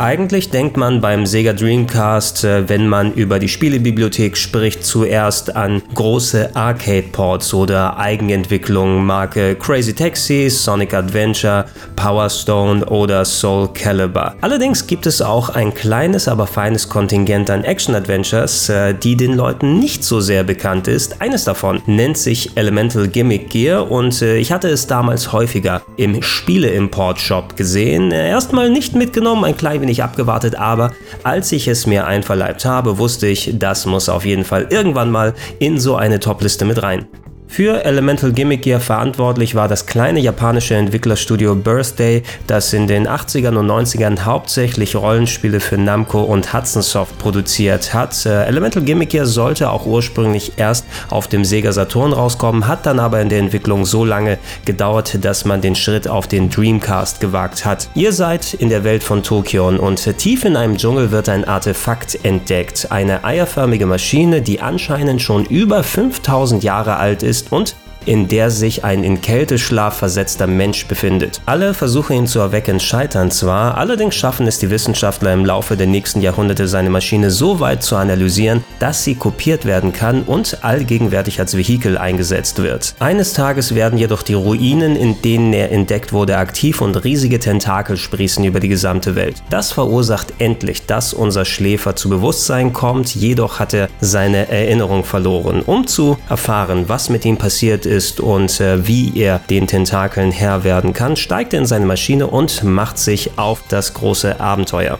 Eigentlich denkt man beim Sega Dreamcast, äh, wenn man über die Spielebibliothek spricht, zuerst an große Arcade-Ports oder Eigenentwicklungen, Marke Crazy Taxi, Sonic Adventure, Power Stone oder Soul Calibur. Allerdings gibt es auch ein kleines, aber feines Kontingent an Action-Adventures, äh, die den Leuten nicht so sehr bekannt ist. Eines davon nennt sich Elemental Gimmick Gear und äh, ich hatte es damals häufiger im Spiele-Import-Shop gesehen. Erstmal nicht mitgenommen, ein klein wenig abgewartet, aber als ich es mir einverleibt habe, wusste ich, das muss auf jeden Fall irgendwann mal in so eine Topliste mit rein. Für Elemental Gimmick Gear verantwortlich war das kleine japanische Entwicklerstudio Birthday, das in den 80ern und 90ern hauptsächlich Rollenspiele für Namco und Hudson Soft produziert hat. Äh, Elemental Gimmick Gear sollte auch ursprünglich erst auf dem Sega Saturn rauskommen, hat dann aber in der Entwicklung so lange gedauert, dass man den Schritt auf den Dreamcast gewagt hat. Ihr seid in der Welt von Tokion und tief in einem Dschungel wird ein Artefakt entdeckt. Eine eierförmige Maschine, die anscheinend schon über 5000 Jahre alt ist ist und in der sich ein in Kälteschlaf versetzter Mensch befindet. Alle Versuche ihn zu erwecken scheitern zwar, allerdings schaffen es die Wissenschaftler im Laufe der nächsten Jahrhunderte seine Maschine so weit zu analysieren, dass sie kopiert werden kann und allgegenwärtig als Vehikel eingesetzt wird. Eines Tages werden jedoch die Ruinen, in denen er entdeckt wurde, aktiv und riesige Tentakel sprießen über die gesamte Welt. Das verursacht endlich, dass unser Schläfer zu Bewusstsein kommt, jedoch hat er seine Erinnerung verloren. Um zu erfahren, was mit ihm passiert ist, ist und äh, wie er den Tentakeln Herr werden kann, steigt er in seine Maschine und macht sich auf das große Abenteuer.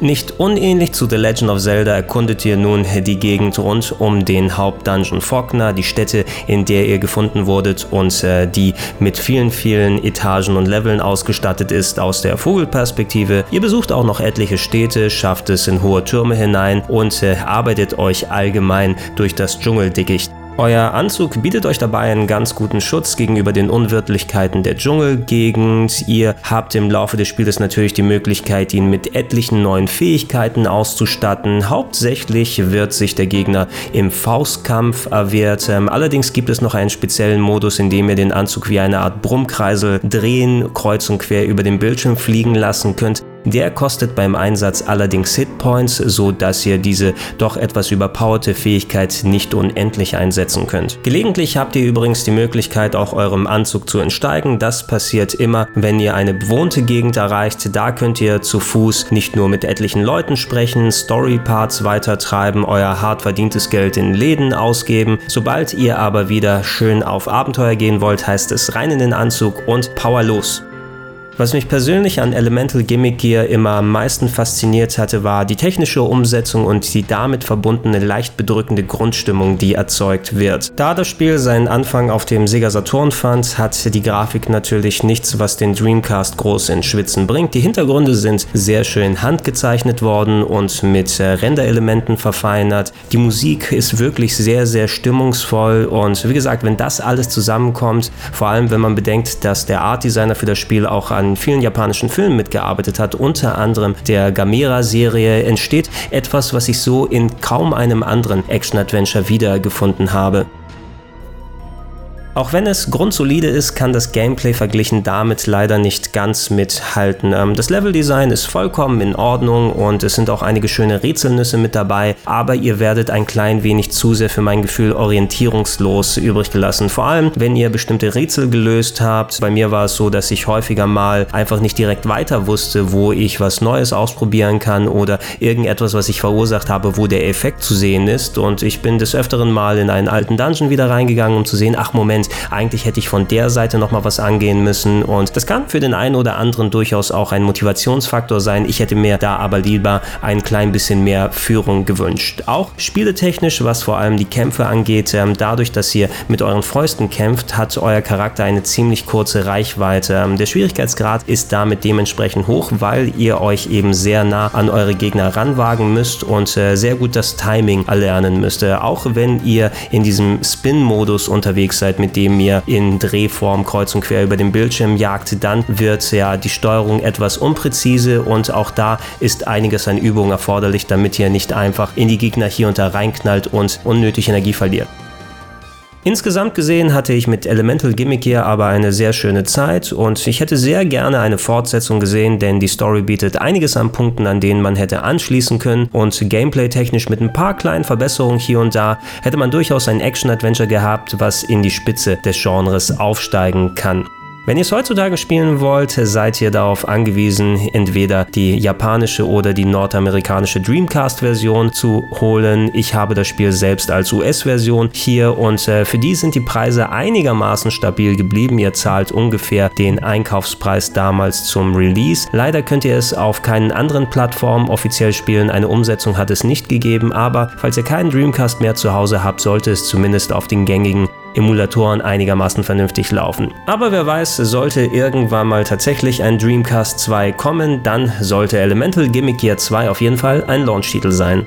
Nicht unähnlich zu The Legend of Zelda erkundet ihr nun die Gegend rund um den Hauptdungeon Faulkner, die Stätte, in der ihr gefunden wurdet und äh, die mit vielen, vielen Etagen und Leveln ausgestattet ist aus der Vogelperspektive. Ihr besucht auch noch etliche Städte, schafft es in hohe Türme hinein und äh, arbeitet euch allgemein durch das Dschungeldickicht. Euer Anzug bietet euch dabei einen ganz guten Schutz gegenüber den Unwirtlichkeiten der Dschungelgegend. Ihr habt im Laufe des Spiels natürlich die Möglichkeit, ihn mit etlichen neuen Fähigkeiten auszustatten. Hauptsächlich wird sich der Gegner im Faustkampf erwehrt. Ähm, allerdings gibt es noch einen speziellen Modus, in dem ihr den Anzug wie eine Art Brummkreisel drehen, kreuz und quer über den Bildschirm fliegen lassen könnt. Der kostet beim Einsatz allerdings Hitpoints, so dass ihr diese doch etwas überpowerte Fähigkeit nicht unendlich einsetzen könnt. Gelegentlich habt ihr übrigens die Möglichkeit, auch eurem Anzug zu entsteigen. Das passiert immer, wenn ihr eine bewohnte Gegend erreicht. Da könnt ihr zu Fuß nicht nur mit etlichen Leuten sprechen, Storyparts weitertreiben, euer hart verdientes Geld in Läden ausgeben. Sobald ihr aber wieder schön auf Abenteuer gehen wollt, heißt es rein in den Anzug und Power los. Was mich persönlich an Elemental Gimmick Gear immer am meisten fasziniert hatte, war die technische Umsetzung und die damit verbundene leicht bedrückende Grundstimmung, die erzeugt wird. Da das Spiel seinen Anfang auf dem Sega Saturn fand, hat die Grafik natürlich nichts, was den Dreamcast groß in Schwitzen bringt. Die Hintergründe sind sehr schön handgezeichnet worden und mit äh, Renderelementen verfeinert. Die Musik ist wirklich sehr, sehr stimmungsvoll und wie gesagt, wenn das alles zusammenkommt, vor allem wenn man bedenkt, dass der Art Designer für das Spiel auch an vielen japanischen Filmen mitgearbeitet hat, unter anderem der Gamera-Serie, entsteht etwas, was ich so in kaum einem anderen Action-Adventure wiedergefunden habe. Auch wenn es grundsolide ist, kann das Gameplay verglichen damit leider nicht ganz mithalten. Ähm, das Leveldesign ist vollkommen in Ordnung und es sind auch einige schöne Rätselnüsse mit dabei, aber ihr werdet ein klein wenig zu sehr für mein Gefühl orientierungslos übrig gelassen. Vor allem, wenn ihr bestimmte Rätsel gelöst habt. Bei mir war es so, dass ich häufiger mal einfach nicht direkt weiter wusste, wo ich was Neues ausprobieren kann oder irgendetwas, was ich verursacht habe, wo der Effekt zu sehen ist. Und ich bin des Öfteren mal in einen alten Dungeon wieder reingegangen, um zu sehen, ach Moment, Moment, eigentlich hätte ich von der Seite nochmal was angehen müssen und das kann für den einen oder anderen durchaus auch ein Motivationsfaktor sein. Ich hätte mir da aber lieber ein klein bisschen mehr Führung gewünscht. Auch spieletechnisch, was vor allem die Kämpfe angeht, ähm, dadurch, dass ihr mit euren Fäusten kämpft, hat euer Charakter eine ziemlich kurze Reichweite. Ähm, der Schwierigkeitsgrad ist damit dementsprechend hoch, weil ihr euch eben sehr nah an eure Gegner ranwagen müsst und äh, sehr gut das Timing erlernen müsst. Äh, auch wenn ihr in diesem Spin-Modus unterwegs seid, mit dem ihr in Drehform kreuz und quer über den Bildschirm jagt, dann wird ja die Steuerung etwas unpräzise und auch da ist einiges an Übung erforderlich, damit ihr nicht einfach in die Gegner hier und da reinknallt und unnötig Energie verliert. Insgesamt gesehen hatte ich mit Elemental Gimmick hier aber eine sehr schöne Zeit und ich hätte sehr gerne eine Fortsetzung gesehen, denn die Story bietet einiges an Punkten, an denen man hätte anschließen können und gameplay-technisch mit ein paar kleinen Verbesserungen hier und da hätte man durchaus ein Action-Adventure gehabt, was in die Spitze des Genres aufsteigen kann. Wenn ihr es heutzutage spielen wollt, seid ihr darauf angewiesen, entweder die japanische oder die nordamerikanische Dreamcast-Version zu holen. Ich habe das Spiel selbst als US-Version hier und äh, für die sind die Preise einigermaßen stabil geblieben. Ihr zahlt ungefähr den Einkaufspreis damals zum Release. Leider könnt ihr es auf keinen anderen Plattformen offiziell spielen. Eine Umsetzung hat es nicht gegeben, aber falls ihr keinen Dreamcast mehr zu Hause habt, sollte es zumindest auf den gängigen Emulatoren einigermaßen vernünftig laufen. Aber wer weiß, sollte irgendwann mal tatsächlich ein Dreamcast 2 kommen, dann sollte Elemental Gimmick Gear 2 auf jeden Fall ein Launch-Titel sein.